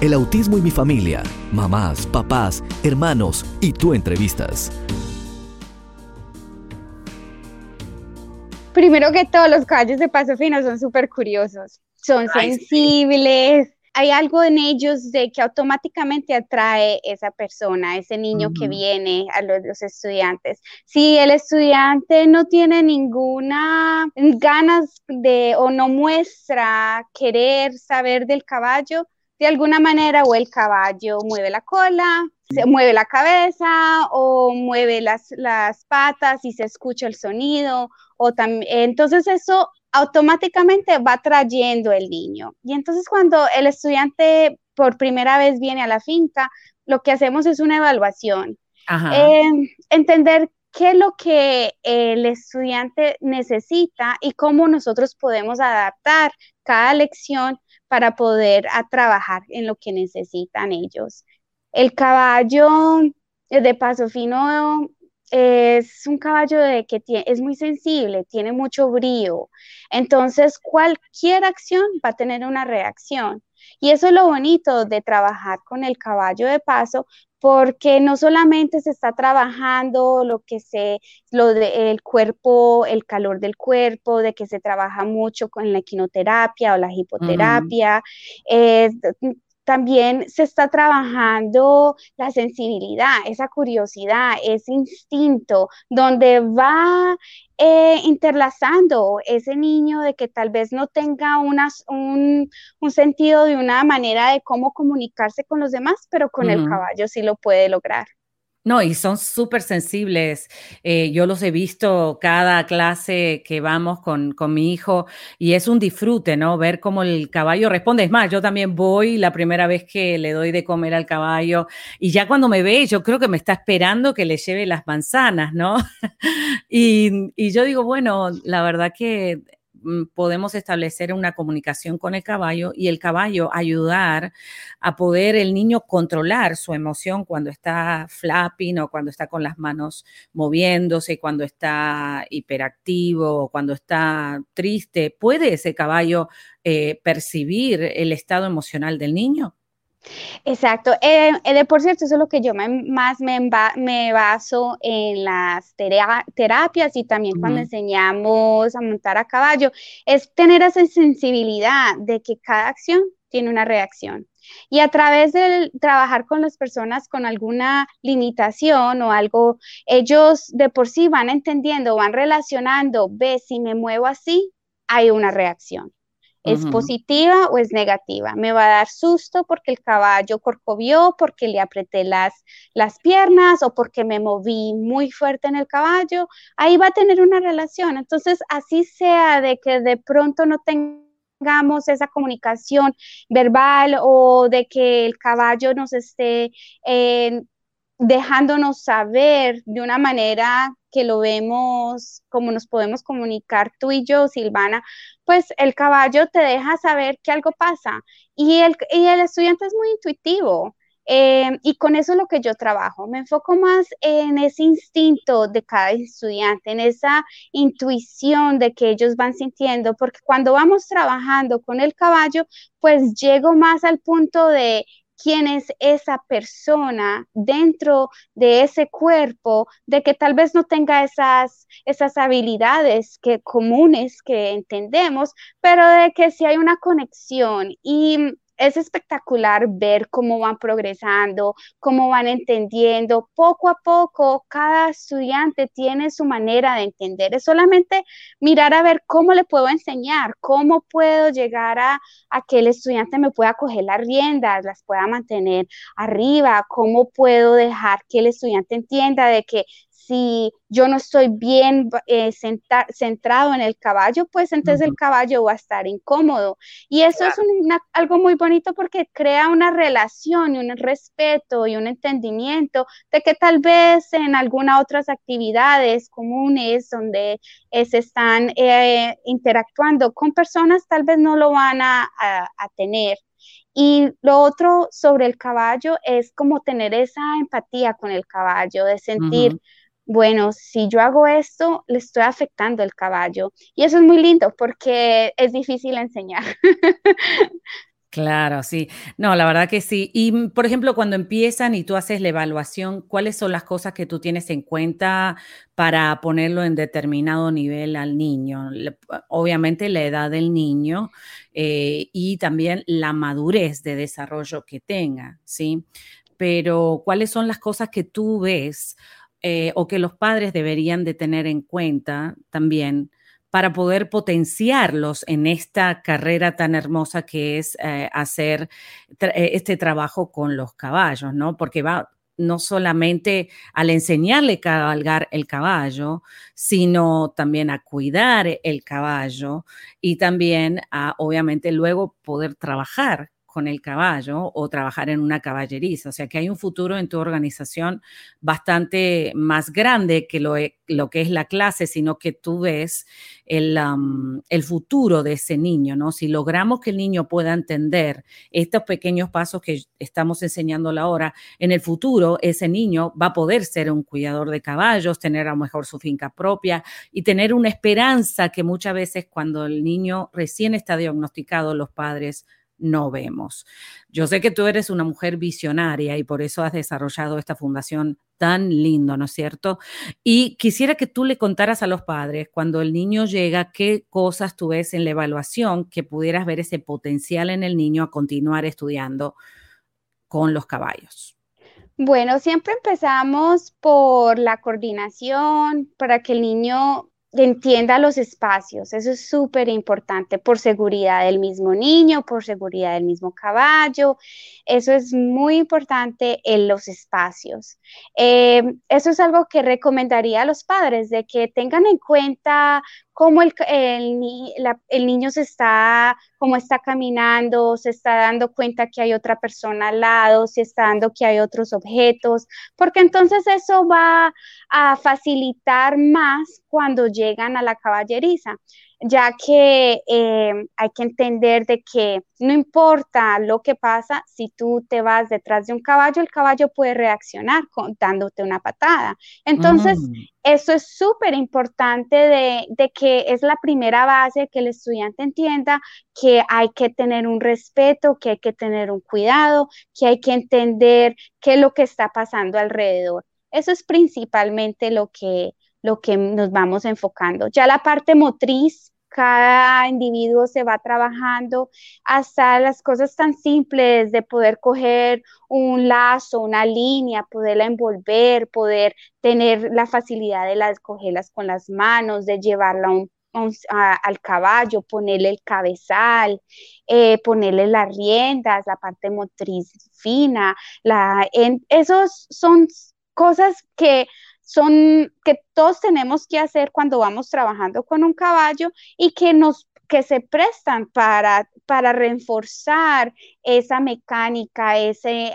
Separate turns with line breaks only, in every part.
El autismo y mi familia. Mamás, papás, hermanos y tú entrevistas.
Primero que todo, los caballos de paso fino son súper curiosos. Son sensibles, hay algo en ellos de que automáticamente atrae esa persona, ese niño que viene a los, estudiantes. Si el estudiante no tiene ninguna ganas de o no muestra querer saber del caballo, de alguna manera o el caballo mueve la cola, se mueve la cabeza o mueve las, las patas y se escucha el sonido o entonces eso automáticamente va trayendo el niño. Y entonces cuando el estudiante por primera vez viene a la finca, lo que hacemos es una evaluación. Em, entender qué es lo que el estudiante necesita y cómo nosotros podemos adaptar cada lección para poder trabajar en lo que necesitan ellos. El caballo de paso fino es un caballo de que es muy sensible, tiene mucho brío. Entonces, cualquier acción va a tener una reacción. Y eso es lo bonito de trabajar con el caballo de paso, porque no solamente se está trabajando lo que se, lo del cuerpo, el calor del cuerpo, de que se trabaja mucho con la equinoterapia o la hipoterapia, también se está trabajando la sensibilidad, esa curiosidad, ese instinto, donde va eh, interlazando ese niño de que tal vez no tenga un, sentido de una manera de cómo comunicarse con los demás, pero con el caballo sí lo puede lograr.
No, y son súper sensibles. Eh, yo los he visto cada clase que vamos con, con, mi hijo y es un disfrute, ¿no? Ver cómo el caballo responde. Es más, yo también voy la primera vez que le doy de comer al caballo y ya cuando me ve, yo creo que me está esperando que le lleve las manzanas, ¿no? y, y yo digo, bueno, la verdad que podemos establecer una comunicación con el caballo y el caballo ayudar a poder el niño controlar su emoción cuando está flapping o cuando está con las manos moviéndose, cuando está hiperactivo o cuando está triste. ¿Puede ese caballo eh, percibir el estado emocional del niño?
Exacto. Eh, eh, de por cierto, eso es lo que yo más me, me, baso en las terapias y también cuando enseñamos a montar a caballo, es tener esa sensibilidad de que cada acción tiene una reacción. Y a través de trabajar con las personas con alguna limitación o algo, ellos de por sí van entendiendo, van relacionando, ve, si me muevo así, hay una reacción. ¿Es positiva o es negativa? Me va a dar susto porque el caballo corcovió, porque le apreté las, las piernas o porque me moví muy fuerte en el caballo. Ahí va a tener una relación. Entonces, así sea de que de pronto no tengamos esa comunicación verbal o de que el caballo nos esté eh, dejándonos saber de una manera que lo vemos, como nos podemos comunicar tú y yo, Silvana, pues el caballo te deja saber que algo pasa y el, el estudiante es muy intuitivo. Eh, y con eso es lo que yo trabajo. Me enfoco más en ese instinto de cada estudiante, en esa intuición de que ellos van sintiendo, porque cuando vamos trabajando con el caballo, pues llego más al punto de quién es esa persona dentro de ese cuerpo, de que tal vez no tenga esas, esas habilidades que, comunes que entendemos, pero de que si hay una conexión y es espectacular ver cómo van progresando, cómo van entendiendo. Poco a poco, cada estudiante tiene su manera de entender. Es solamente mirar a ver cómo le puedo enseñar, cómo puedo llegar a, que el estudiante me pueda coger las riendas, las pueda mantener arriba, cómo puedo dejar que el estudiante entienda de que si yo no estoy bien eh, centrado en el caballo, pues entonces el caballo va a estar incómodo. Y eso es algo muy bonito porque crea una relación y un respeto y un entendimiento de que tal vez en algunas otras actividades comunes donde eh, se están eh, interactuando con personas, tal vez no lo van a, tener. Y lo otro sobre el caballo es como tener esa empatía con el caballo, de sentir, bueno, si yo hago esto, le estoy afectando el caballo. Y eso es muy lindo porque es difícil enseñar.
Claro, sí. No, la verdad que sí. Y, mm, por ejemplo, cuando empiezan y tú haces la evaluación, ¿cuáles son las cosas que tú tienes en cuenta para ponerlo en determinado nivel al niño? Obviamente la edad del niño eh, y también la madurez de desarrollo que tenga, ¿sí? Pero, ¿cuáles son las cosas que tú ves eh, o que los padres deberían de tener en cuenta también? para poder potenciarlos en esta carrera tan hermosa que es eh, hacer eh, este trabajo con los caballos, ¿no? Porque va no solamente al enseñarle a cabalgar el caballo, sino también a cuidar el caballo y también a, obviamente, luego poder trabajar con el caballo o trabajar en una caballeriza. O sea que hay un futuro en tu organización bastante más grande que lo, e, lo que es la clase, sino que tú ves el, el, futuro de ese niño, ¿no? Si logramos que el niño pueda entender estos pequeños pasos que estamos enseñándole ahora, en el futuro ese niño va a poder ser un cuidador de caballos, tener a lo mejor su finca propia y tener una esperanza que muchas veces cuando el niño recién está diagnosticado, los padres no vemos. Yo sé que tú eres una mujer visionaria y por eso has desarrollado esta fundación tan lindo, ¿no es cierto? Y quisiera que tú le contaras a los padres cuando el niño llega, qué cosas tú ves en la evaluación que pudieras ver ese potencial en el niño a continuar estudiando con los caballos.
Bueno, siempre empezamos por la coordinación, para que el niño entienda los espacios, eso es súper importante por seguridad del mismo niño, por seguridad del mismo caballo, eso es muy importante en los espacios. Eh, eso es algo que recomendaría a los padres, de que tengan en cuenta cómo el, el, niño se está, cómo está caminando, se está dando cuenta que hay otra persona al lado, se está dando que hay otros objetos, porque entonces eso va a facilitar más cuando llegan a la caballeriza ya que eh, hay que entender de que no importa lo que pasa, si tú te vas detrás de un caballo, el caballo puede reaccionar dándote una patada. Entonces, mm. eso es súper importante de, de, que es la primera base que el estudiante entienda que hay que tener un respeto, que hay que tener un cuidado, que hay que entender qué es lo que está pasando alrededor. Eso es principalmente lo que, lo que nos vamos enfocando. Ya la parte motriz, cada individuo se va trabajando hasta las cosas tan simples de poder coger un lazo, una línea, poderla envolver, poder tener la facilidad de las cogerlas con las manos, de llevarla al caballo, ponerle el cabezal, eh, ponerle las riendas, la parte motriz fina, la, esos son cosas que son que todos tenemos que hacer cuando vamos trabajando con un caballo y que nos que se prestan para, para reforzar esa mecánica, ese,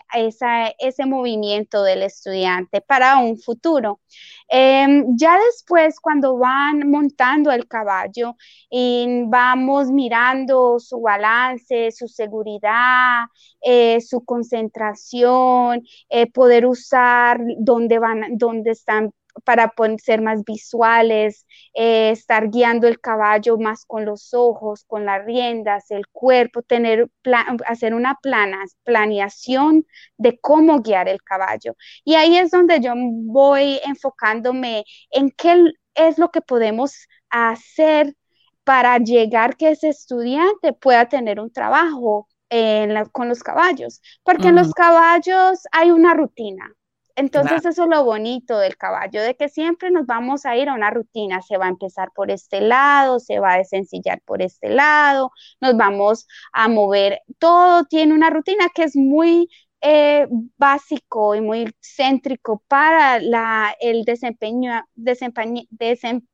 ese movimiento del estudiante para un futuro. Em, ya después, cuando van montando el caballo, y vamos mirando su balance, su seguridad, eh, su concentración, eh, poder usar dónde van, dónde están para ser más visuales, eh, estar guiando el caballo más con los ojos, con las riendas, el cuerpo, tener hacer una plana, planeación de cómo guiar el caballo. Y ahí es donde yo voy enfocándome en qué es lo que podemos hacer para llegar que ese estudiante pueda tener un trabajo con los caballos, porque en los caballos hay una rutina, entonces eso es lo bonito del caballo, de que siempre nos vamos a ir a una rutina, se va a empezar por este lado, se va a desencillar por este lado, nos vamos a mover, todo tiene una rutina que es muy eh, básico y muy céntrico para la, el desempeño, desempeño, desempeño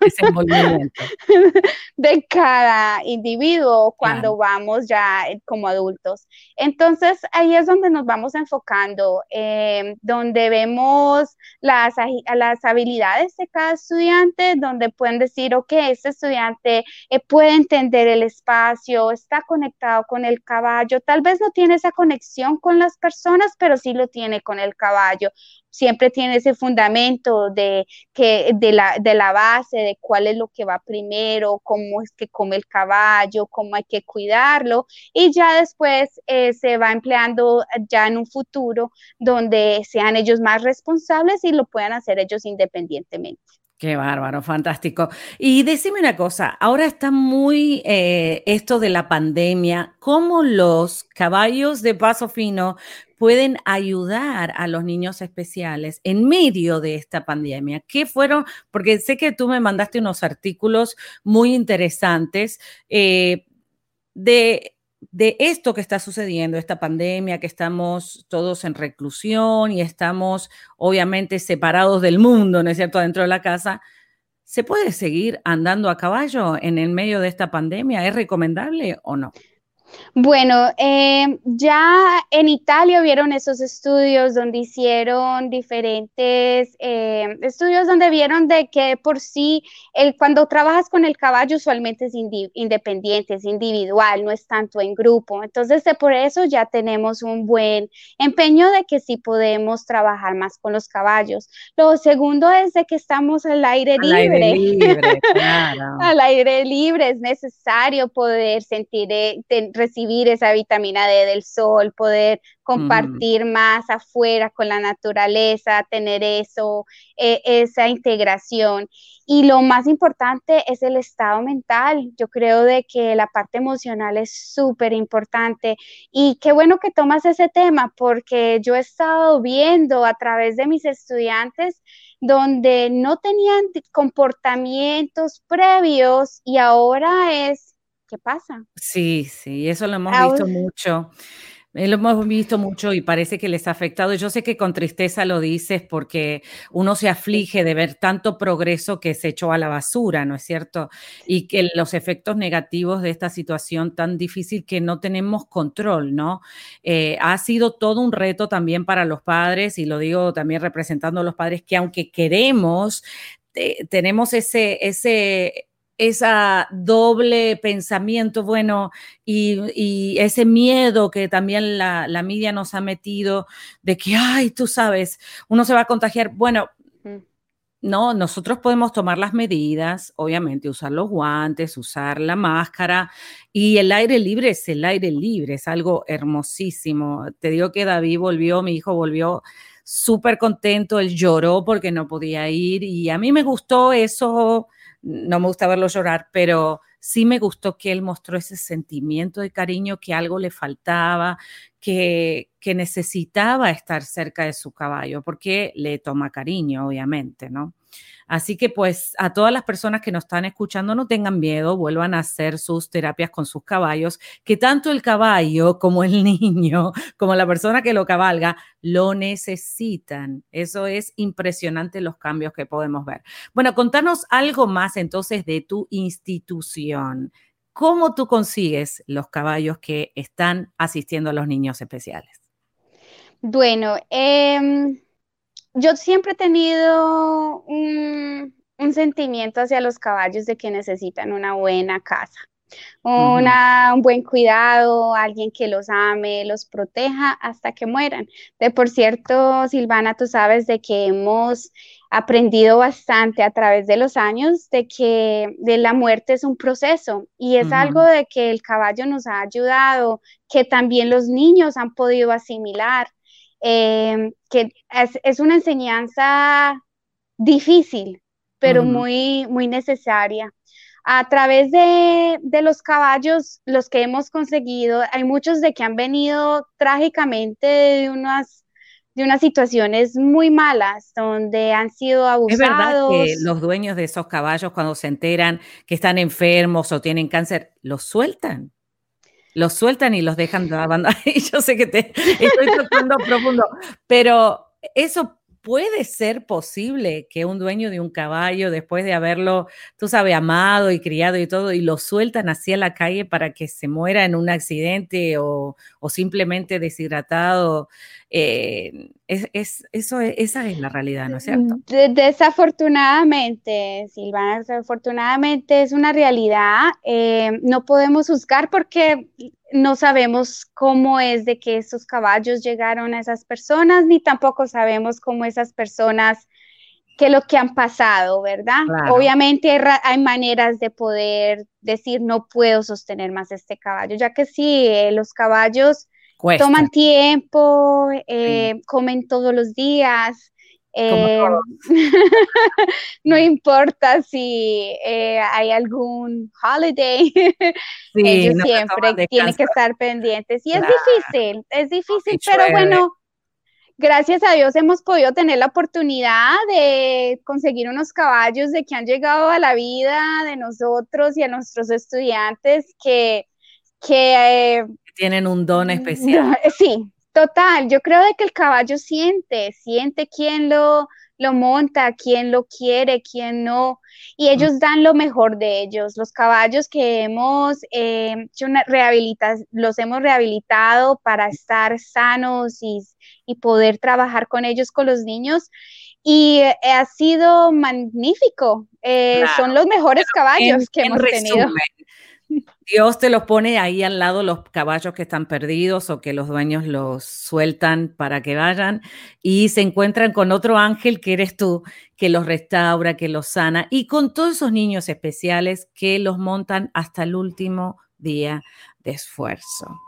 de cada individuo cuando vamos ya eh, como adultos. Entonces ahí es donde nos vamos enfocando, em, donde vemos las, las habilidades de cada estudiante, donde pueden decir, ok, este estudiante eh, puede entender el espacio, está conectado con el caballo, tal vez no tiene esa conexión con las personas, pero sí lo tiene con el caballo siempre tiene ese fundamento de, que, de, la, de la base, de cuál es lo que va primero, cómo es que come el caballo, cómo hay que cuidarlo, y ya después eh, se va empleando ya en un futuro donde sean ellos más responsables y lo puedan hacer ellos independientemente.
Qué bárbaro, fantástico. Y decime una cosa, ahora está muy eh, esto de la pandemia, ¿cómo los caballos de paso fino pueden ayudar a los niños especiales en medio de esta pandemia? ¿Qué fueron? Porque sé que tú me mandaste unos artículos muy interesantes eh, de de esto que está sucediendo, esta pandemia, que estamos todos en reclusión y estamos obviamente separados del mundo, ¿no es cierto?, dentro de la casa, ¿se puede seguir andando a caballo en el medio de esta pandemia? ¿Es recomendable o no?
Bueno, eh, ya en Italia vieron esos estudios donde hicieron diferentes eh, estudios donde vieron de que por sí, el, cuando trabajas con el caballo usualmente es independiente, es individual, no es tanto en grupo. Entonces, por eso ya tenemos un buen empeño de que sí podemos trabajar más con los caballos. Lo segundo es de que estamos al aire libre. Aire libre claro. al aire libre es necesario poder sentir, eh, recibir esa vitamina D del sol, poder compartir más afuera con la naturaleza, tener eso, e, esa integración. Y lo más importante es el estado mental. Yo creo de que la parte emocional es súper importante. Y qué bueno que tomas ese tema, porque yo he estado viendo a través de mis estudiantes donde no tenían comportamientos previos y ahora es ¿Qué pasa?
Sí, sí, eso lo hemos visto mucho. Eh, lo hemos visto mucho y parece que les ha afectado. Yo sé que con tristeza lo dices porque uno se aflige de ver tanto progreso que se echó a la basura, ¿no es cierto? Y que los efectos negativos de esta situación tan difícil que no tenemos control, ¿no? Eh, ha sido todo un reto también para los padres y lo digo también representando a los padres que aunque queremos, eh, tenemos ese, ese esa doble pensamiento, bueno, y, ese miedo que también la, la, media nos ha metido de que, ay, tú sabes, uno se va a contagiar. Bueno, no, nosotros podemos tomar las medidas, obviamente, usar los guantes, usar la máscara y el aire libre es el aire libre, es algo hermosísimo. Te digo que David volvió, mi hijo volvió súper contento, él lloró porque no podía ir y a mí me gustó eso no me gusta verlo llorar, pero sí me gustó que él mostró ese sentimiento de cariño que algo le faltaba, que, que necesitaba estar cerca de su caballo, porque le toma cariño, obviamente, ¿no? Así que pues a todas las personas que nos están escuchando, no tengan miedo, vuelvan a hacer sus terapias con sus caballos, que tanto el caballo como el niño, como la persona que lo cabalga, lo necesitan. Eso es impresionante los cambios que podemos ver. Bueno, contanos algo más entonces de tu institución. ¿Cómo tú consigues los caballos que están asistiendo a los niños especiales?
Bueno, eh, yo siempre he tenido un, sentimiento hacia los caballos de que necesitan una buena casa, una, un buen cuidado, alguien que los ame, los proteja hasta que mueran. De por cierto, Silvana, tú sabes de que hemos aprendido bastante a través de los años de que de la muerte es un proceso y es algo de que el caballo nos ha ayudado, que también los niños han podido asimilar. Em, que es, una enseñanza difícil, pero muy, muy necesaria. A través de, los caballos, los que hemos conseguido, hay muchos de que han venido trágicamente de unas de unas situaciones muy malas donde han sido abusados. Es verdad que
los dueños de esos caballos cuando se enteran que están enfermos o tienen cáncer, los sueltan los sueltan y los dejan abandonar. Y yo sé que te estoy tocando profundo, pero eso puede ser posible que un dueño de un caballo, después de haberlo, tú sabes, amado y criado y todo, y lo sueltan hacia la calle para que se muera en un accidente o, simplemente deshidratado. Eh, es, eso, esa es la realidad, ¿no es cierto?
desafortunadamente, Silvana, desafortunadamente es una realidad. Eh, no podemos juzgar porque no sabemos cómo es de que esos caballos llegaron a esas personas, ni tampoco sabemos cómo esas personas, qué lo que han pasado, ¿verdad? Obviamente hay, maneras de poder decir, no puedo sostener más este caballo, ya que sí, eh, los caballos toman tiempo, eh, comen todos los días, eh, no importa si eh, hay algún holiday, ellos siempre tienen que estar pendientes. Y es difícil, es difícil, pero bueno, gracias a Dios hemos podido tener la oportunidad de conseguir unos caballos de que han llegado a la vida de nosotros y a nuestros estudiantes que... que
eh, tienen un don especial.
Sí, Total, yo creo de que el caballo siente, siente quién lo, lo monta, quién lo quiere, quién no, y ellos dan lo mejor de ellos. Los caballos que hemos eh, hecho los hemos rehabilitado para estar sanos y, poder trabajar con ellos, con los niños, y eh, ha sido magnífico. Eh, son los mejores caballos que hemos tenido.
Dios te los pone ahí al lado los caballos que están perdidos o que los dueños los sueltan para que vayan y se encuentran con otro ángel que eres tú, que los restaura, que los sana y con todos esos niños especiales que los montan hasta el último día de esfuerzo.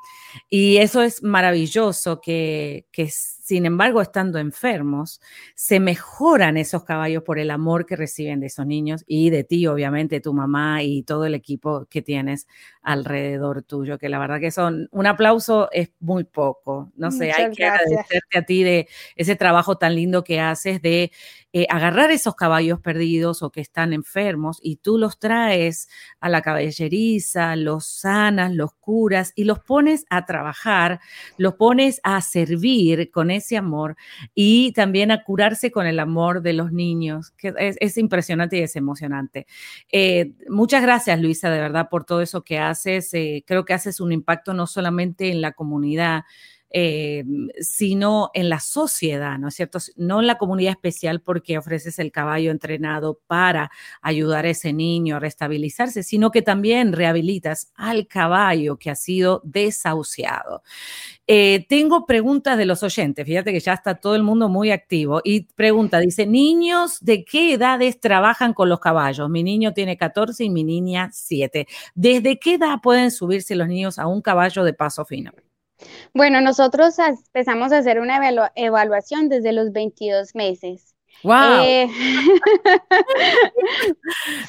Y eso es maravilloso que, que sin embargo, estando enfermos, se mejoran esos caballos por el amor que reciben de esos niños y de ti, obviamente, tu mamá y todo el equipo que tienes alrededor tuyo, que la verdad que son un aplauso es muy poco. No sé, hay que agradecerte a ti de ese trabajo tan lindo que haces de eh, agarrar esos caballos perdidos o que están enfermos y tú los traes a la caballeriza, los sanas, los curas y los pones a trabajar, los pones a servir con ese amor y también a curarse con el amor de los niños, que es, impresionante y es emocionante. Eh, muchas gracias, Luisa, de verdad, por todo eso que haces. Eh, creo que haces un impacto no solamente en la comunidad, eh, sino en la sociedad, ¿no es cierto? No en la comunidad especial porque ofreces el caballo entrenado para ayudar a ese niño a restabilizarse, sino que también rehabilitas al caballo que ha sido desahuciado. Eh, tengo preguntas de los oyentes, fíjate que ya está todo el mundo muy activo y pregunta, dice, niños, ¿de qué edades trabajan con los caballos? Mi niño tiene 14 y mi niña 7. ¿Desde qué edad pueden subirse los niños a un caballo de paso fino?
Bueno, nosotros empezamos a hacer una evaluación desde los 22 meses.
Wow. Eh,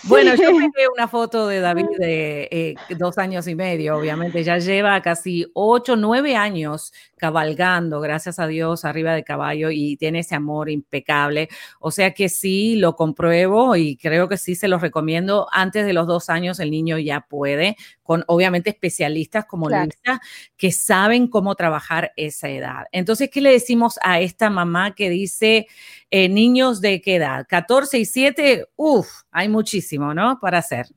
bueno, yo me una foto de David de eh, dos años y medio, obviamente, ya lleva casi ocho, nueve años cabalgando, gracias a Dios, arriba de caballo y tiene ese amor impecable. O sea que sí, lo compruebo y creo que sí se los recomiendo. Antes de los dos años el niño ya puede, con obviamente especialistas como Luisa, que saben cómo trabajar esa edad. Entonces, ¿qué le decimos a esta mamá que dice, eh, de qué edad? 14 y 7, uff, hay muchísimo, ¿no? Para hacer.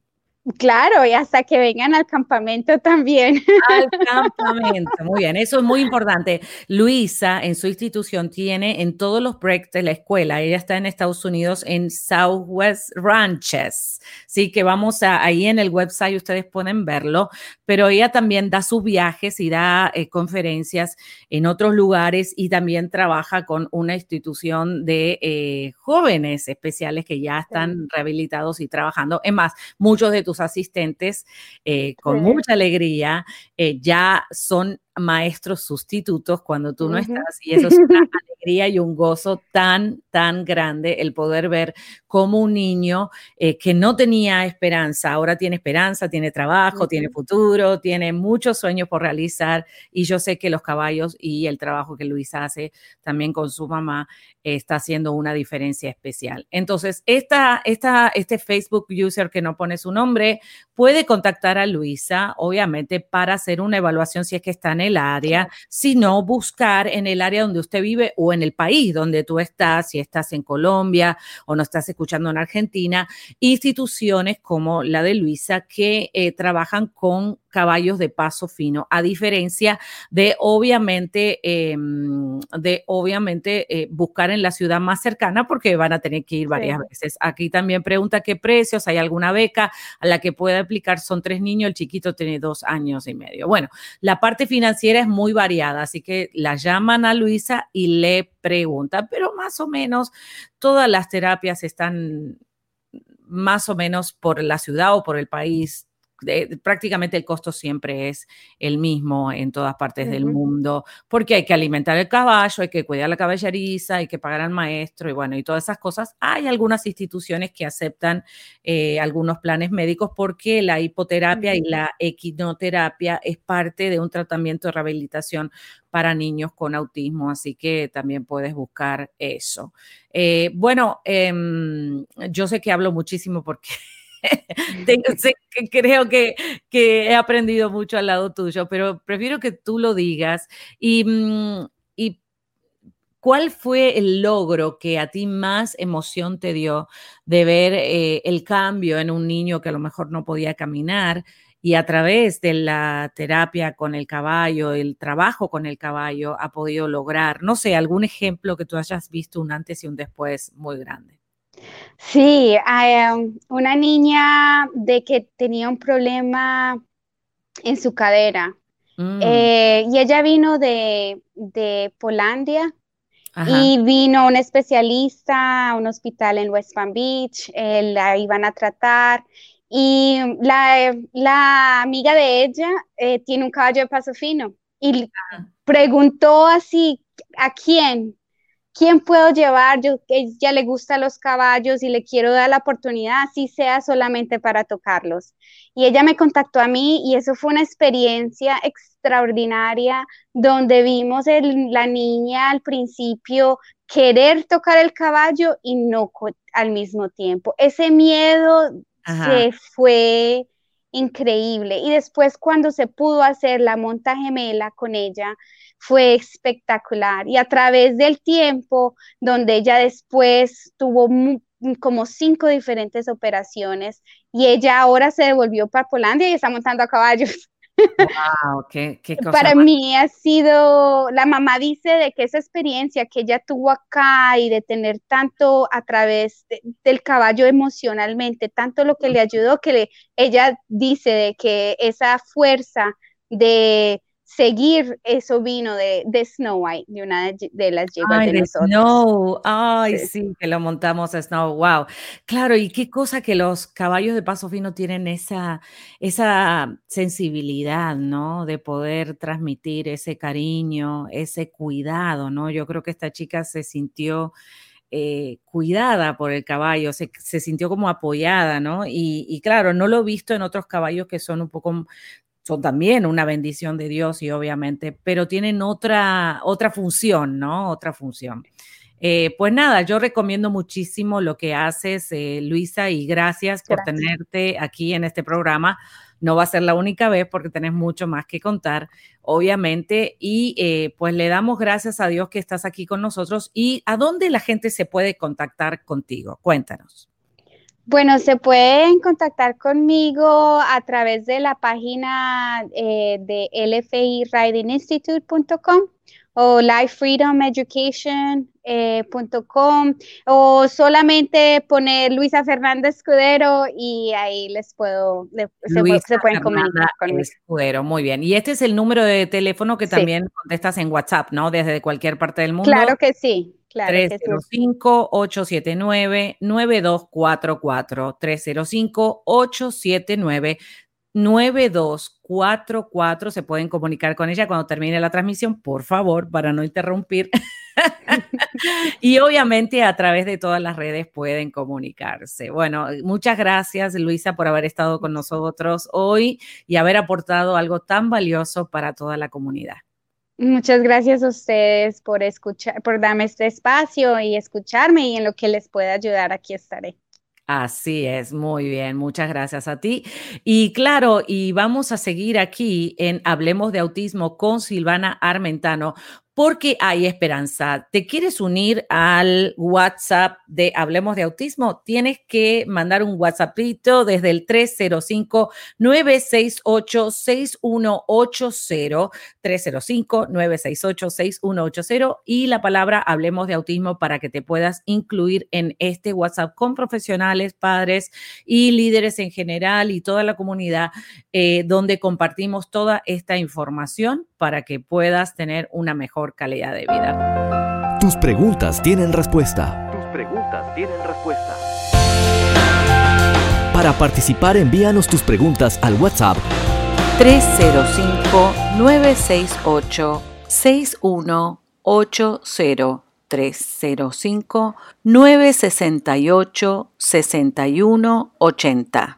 Claro, y hasta que vengan al campamento también.
Al campamento, muy bien, eso es muy importante. Luisa en su institución tiene en todos los breaks de la escuela, ella está en Estados Unidos en Southwest Ranches, sí que vamos a, ahí en el website ustedes pueden verlo, pero ella también da sus viajes y da eh, conferencias en otros lugares y también trabaja con una institución de eh, jóvenes especiales que ya están rehabilitados y trabajando. Es más, muchos de tus asistentes eh, con mucha alegría eh, ya son maestros sustitutos cuando tú no estás y eso es una alegría y un gozo tan, tan grande el poder ver cómo un niño eh, que no tenía esperanza, ahora tiene esperanza, tiene trabajo, tiene futuro, tiene muchos sueños por realizar y yo sé que los caballos y el trabajo que Luis hace también con su mamá está haciendo una diferencia especial. Entonces, esta, esta, este Facebook user que no pone su nombre puede contactar a Luisa, obviamente, para hacer una evaluación si es que está en el área, sino buscar en el área donde usted vive o en el país donde tú estás, si estás en Colombia o no estás escuchando en Argentina, instituciones como la de Luisa que eh, trabajan con caballos de paso fino, a diferencia de obviamente, em, de obviamente eh, buscar en la ciudad más cercana porque van a tener que ir varias veces. Aquí también pregunta qué precios, hay alguna beca a la que pueda aplicar, son tres niños, el chiquito tiene dos años y medio. Bueno, la parte financiera es muy variada, así que la llaman a Luisa y le preguntan, pero más o menos todas las terapias están más o menos por la ciudad o por el país prácticamente el costo siempre es el mismo en todas partes del mundo, porque hay que alimentar el caballo, hay que cuidar la caballeriza, hay que pagar al maestro y bueno, y todas esas cosas. Hay algunas instituciones que aceptan eh, algunos planes médicos porque la hipoterapia y la equinoterapia es parte de un tratamiento de rehabilitación para niños con autismo, así que también puedes buscar eso. Eh, bueno, em, yo sé que hablo muchísimo porque creo que, he aprendido mucho al lado tuyo, pero prefiero que tú lo digas. Y, mm, ¿cuál fue el logro que a ti más emoción te dio de ver eh, el cambio en un niño que a lo mejor no podía caminar? y a través de la terapia con el caballo, el trabajo con el caballo, ha podido lograr, no sé, algún ejemplo que tú hayas visto un antes y un después muy grande.
Sí, um, una niña de que tenía un problema en su cadera. Mm. Eh, y ella vino de, Polandia y vino un especialista a un hospital en West Palm Beach, eh, la iban a tratar y la, amiga de ella eh, tiene un caballo de paso fino y preguntó así, ¿a quién? ¿Quién puedo llevar? Yo ya le gustan los caballos y le quiero dar la oportunidad, si sea solamente para tocarlos. Y ella me contactó a mí y eso fue una experiencia extraordinaria donde vimos la niña al principio querer tocar el caballo y no al mismo tiempo. Ese miedo se fue increíble. Y después cuando se pudo hacer la monta gemela con ella, fue espectacular. Y a través del tiempo, donde ella después tuvo como cinco diferentes operaciones y ella ahora se devolvió para Polandia y está montando a caballos.
Wow, qué, cosa
Para mí ha sido, la mamá dice de que esa experiencia que ella tuvo acá y de tener tanto a través del caballo emocionalmente, tanto lo que le ayudó, que le, ella dice de que esa fuerza de seguir eso vino de, Snow White, de una de las yeguas de, nosotros.
Snow, ay, sí. que lo montamos a Snow, wow. Claro, y qué cosa que los caballos de paso fino tienen esa, esa sensibilidad, ¿no? De poder transmitir ese cariño, ese cuidado, ¿no? Yo creo que esta chica se sintió... Eh, cuidada por el caballo, se, sintió como apoyada, ¿no? Y, y, claro, no lo he visto en otros caballos que son un poco son también una bendición de Dios y obviamente, pero tienen otra, otra función, ¿no? Otra función. Eh, pues nada, yo recomiendo muchísimo lo que haces, eh, Luisa, y gracias, por tenerte aquí en este programa. No va a ser la única vez porque tenés mucho más que contar, obviamente, y eh, pues le damos gracias a Dios que estás aquí con nosotros. ¿Y a dónde la gente se puede contactar contigo? Cuéntanos.
Bueno, se pueden contactar conmigo a través de la página eh, de lfiridinginstitute.com o lifefreedomeducation.com eh, o solamente poner Luisa Fernández Escudero y ahí les puedo, se, pueden comunicar conmigo.
Escudero, muy bien. Y este es el número de teléfono que también contestas en WhatsApp, ¿no? Desde cualquier parte del mundo.
Claro que sí. Claro
305-879-9244. 305-879-9244. Se pueden comunicar con ella cuando termine la transmisión, por favor, para no interrumpir. y obviamente a través de todas las redes pueden comunicarse. Bueno, muchas gracias Luisa por haber estado con nosotros hoy y haber aportado algo tan valioso para toda la comunidad.
Muchas gracias a ustedes por escuchar, por darme este espacio y escucharme y en lo que les pueda ayudar, aquí estaré.
Así es, muy bien, muchas gracias a ti. Y claro, y vamos a seguir aquí en Hablemos de Autismo con Silvana Armentano, porque hay esperanza. ¿Te quieres unir al WhatsApp de Hablemos de Autismo? Tienes que mandar un WhatsAppito desde el 305-968-6180, 305-968-6180 y la palabra Hablemos de Autismo para que te puedas incluir en este WhatsApp con profesionales, padres y líderes en general y toda la comunidad eh, donde compartimos toda esta información para que puedas tener una mejor calidad de vida.
Tus preguntas tienen respuesta.
Tus preguntas tienen respuesta.
Para participar, envíanos tus preguntas al WhatsApp
305-968-6180. 305-968-6180.